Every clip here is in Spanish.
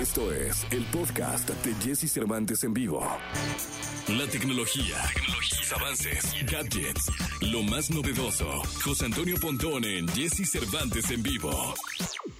Esto es el podcast de Jesse Cervantes en vivo. La tecnología, tecnologías, avances, gadgets, lo más novedoso. José Antonio Pontón en Jesse Cervantes en vivo.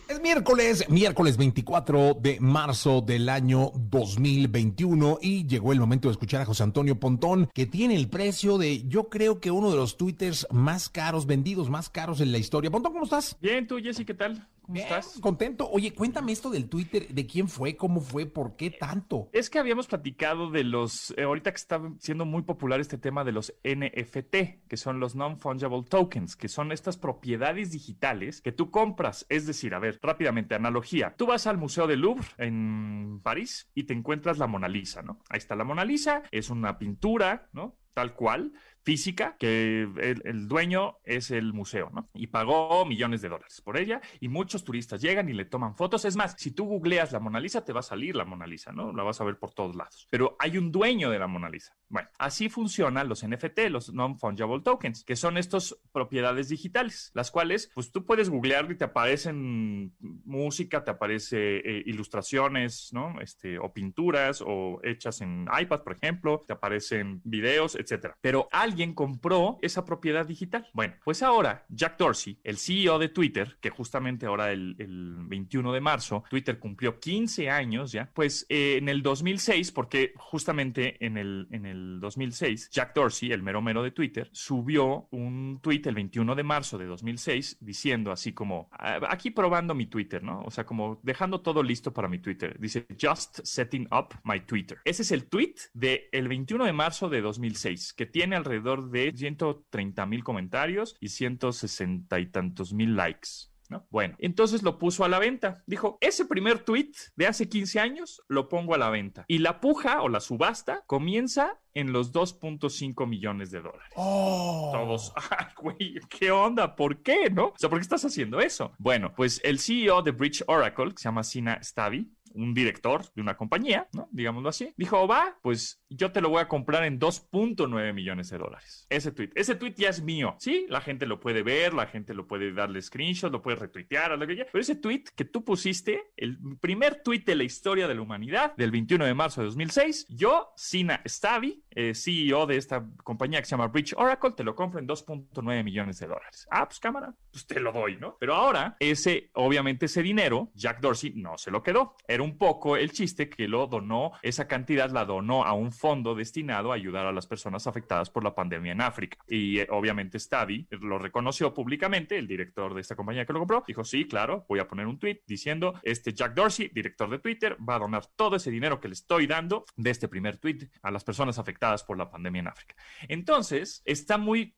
Es miércoles, miércoles 24 de marzo del año 2021 y llegó el momento de escuchar a José Antonio Pontón que tiene el precio de yo creo que uno de los twitters más caros, vendidos más caros en la historia. Pontón, ¿cómo estás? Bien, tú Jesse, ¿qué tal? ¿Cómo Bien, estás? Contento. Oye, cuéntame esto del Twitter, de quién fue, cómo fue, por qué tanto. Es que habíamos platicado de los, eh, ahorita que está siendo muy popular este tema de los NFT, que son los Non-Fungible Tokens, que son estas propiedades digitales que tú compras. Es decir, a ver, rápidamente, analogía. Tú vas al Museo del Louvre en París y te encuentras la Mona Lisa, ¿no? Ahí está la Mona Lisa, es una pintura, ¿no? Tal cual, física, que el, dueño es el museo, ¿no? Y pagó millones de dólares por ella y muchos turistas llegan y le toman fotos. Es más, si tú googleas la Mona Lisa, te va a salir la Mona Lisa, ¿no? La vas a ver por todos lados. Pero hay un dueño de la Mona Lisa. Bueno, así funcionan los NFT, los Non-Fungible Tokens, que son estas propiedades digitales, las cuales, pues tú puedes googlear y te aparecen música, te aparece eh, ilustraciones, ¿no? Este, o pinturas, o hechas en iPad, por ejemplo, te aparecen videos, Pero alguien compró esa propiedad digital. Bueno, pues ahora Jack Dorsey, el CEO de Twitter, que justamente ahora el, el 21 de marzo, Twitter cumplió 15 años ya, pues eh, en el 2006, porque justamente en el, en el 2006, Jack Dorsey, el mero mero de Twitter, subió un tweet el 21 de marzo de 2006 diciendo así como, "Ah, aquí probando mi Twitter, ¿no? O sea, como dejando todo listo para mi Twitter. Dice, just setting up my Twitter. Ese es el tweet del el 21 de marzo de 2006, que tiene alrededor de 130 mil comentarios y 160 y tantos mil likes. ¿No? Bueno, entonces lo puso a la venta. Dijo, ese primer tweet de hace 15 años lo pongo a la venta. Y la puja o la subasta comienza en los 2.5 millones de dólares. Oh. Todos, ay, güey, ¿qué onda? ¿Por qué? ¿No? O sea, ¿por qué estás haciendo eso? Bueno, pues el CEO de Bridge Oracle, que se llama Sina Stavi, un director de una compañía, ¿no? Digámoslo así, dijo, va, pues yo te lo voy a comprar en 2.9 millones de dólares. Ese tweet. Ese tweet ya es mío, ¿sí? La gente lo puede ver, la gente lo puede darle screenshot, lo puede retuitear, lo que quiera. Pero ese tweet que tú pusiste, el primer tweet de la historia de la humanidad, del 21 de marzo de 2006, yo, Sina Stavi, eh, CEO de esta compañía que se llama Bridge Oracle, te lo compro en 2.9 millones de dólares. Ah, pues cámara, pues te lo doy, ¿no? Pero ahora, ese, obviamente ese dinero, Jack Dorsey no se lo quedó. Era un poco el chiste que lo donó, esa cantidad la donó a un fondo destinado a ayudar a las personas afectadas por la pandemia en África. Y eh, obviamente Stavi lo reconoció públicamente, el director de esta compañía que lo compró, dijo, sí, claro, voy a poner un tweet diciendo, este Jack Dorsey, director de Twitter, va a donar todo ese dinero que le estoy dando de este primer tweet a las personas afectadas por la pandemia en África. Entonces, está muy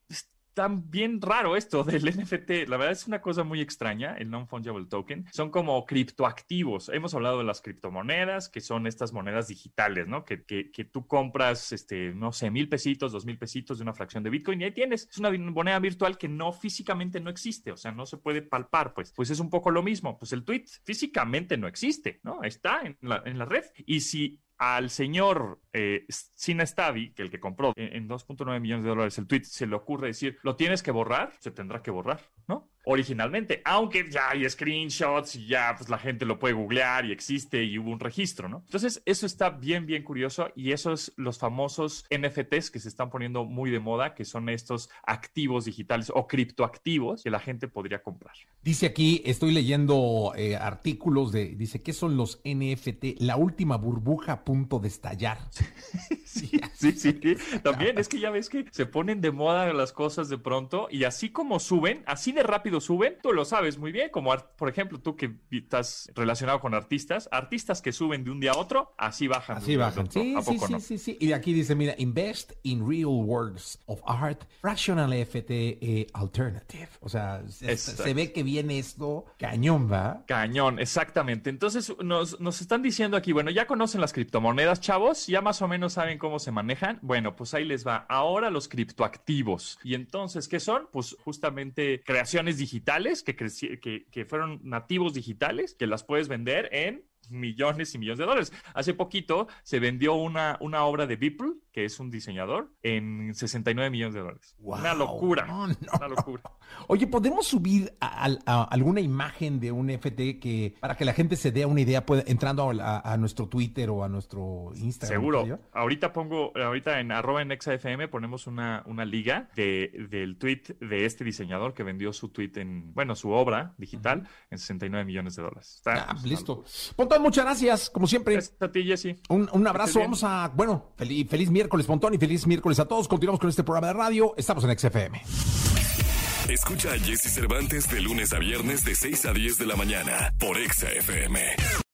bien raro esto del NFT. La verdad es una cosa muy extraña, el non-fungible token. Son como criptoactivos. Hemos hablado de las criptomonedas, que son estas monedas digitales, ¿no? Que, que, que tú compras, este, no sé, mil pesitos, dos mil pesitos de una fracción de Bitcoin y ahí tienes. Es una moneda virtual que no físicamente no existe, o sea, no se puede palpar, pues. Pues es un poco lo mismo. Pues el tweet físicamente no existe, ¿no? Está en la, en la red. Y si al señor eh, Sina Stavi, que el que compró en, en 2.9 millones de dólares el tweet, se le ocurre decir, lo tienes que borrar, se tendrá que borrar, ¿no? Originalmente, aunque ya hay screenshots y ya pues la gente lo puede googlear y existe y hubo un registro, ¿no? Entonces, eso está bien, bien curioso y esos los famosos NFTs que se están poniendo muy de moda, que son estos activos digitales o criptoactivos que la gente podría comprar. Dice aquí, estoy leyendo eh, artículos de, dice, ¿qué son los NFT? La última burbuja a punto de estallar. sí, sí, sí. También es que ya ves que se ponen de moda las cosas de pronto y así como suben, así de rápido suben, tú lo sabes muy bien, como por ejemplo tú que estás relacionado con artistas, artistas que suben de un día a otro, así bajan. Así bajan. Sí, ¿A sí, poco sí, no? sí, sí. Y aquí dice, mira, invest in real works of art, fractional FT eh, alternative. O sea, se, se ve que viene esto cañón, ¿va? Cañón, exactamente. Entonces nos, nos están diciendo aquí, bueno, ya conocen las criptomonedas, chavos, ya más o menos saben cómo se manejan. Bueno, pues ahí les va. Ahora los criptoactivos. Y entonces, ¿qué son? Pues justamente creaciones digitales que, que, que fueron nativos digitales, que las puedes vender en millones y millones de dólares. Hace poquito se vendió una, una obra de Beeple que es un diseñador, en 69 millones de dólares. Wow. Una locura. No, no, una locura. Oye, ¿podemos subir a, a- a alguna imagen de un FT que para que la gente se dé una idea, puede, entrando a, nuestro Twitter o a nuestro Instagram? Seguro. Ahorita pongo, ahorita en arroba en ExaFM ponemos una, una liga de, del tweet de este diseñador que vendió su tweet en, bueno, su obra digital en 69 millones de dólares. Está- Ah, pues, listo. Pontón, muchas gracias, como siempre. Gracias a ti, Jesse. Un, un abrazo, vamos a, bueno, feliz, feliz miércoles, Pontón, y feliz miércoles a todos. Continuamos con este programa de radio. Estamos en XFM. Escucha a Jesse Cervantes de lunes a viernes de 6 a 10 de la mañana por Exa FM.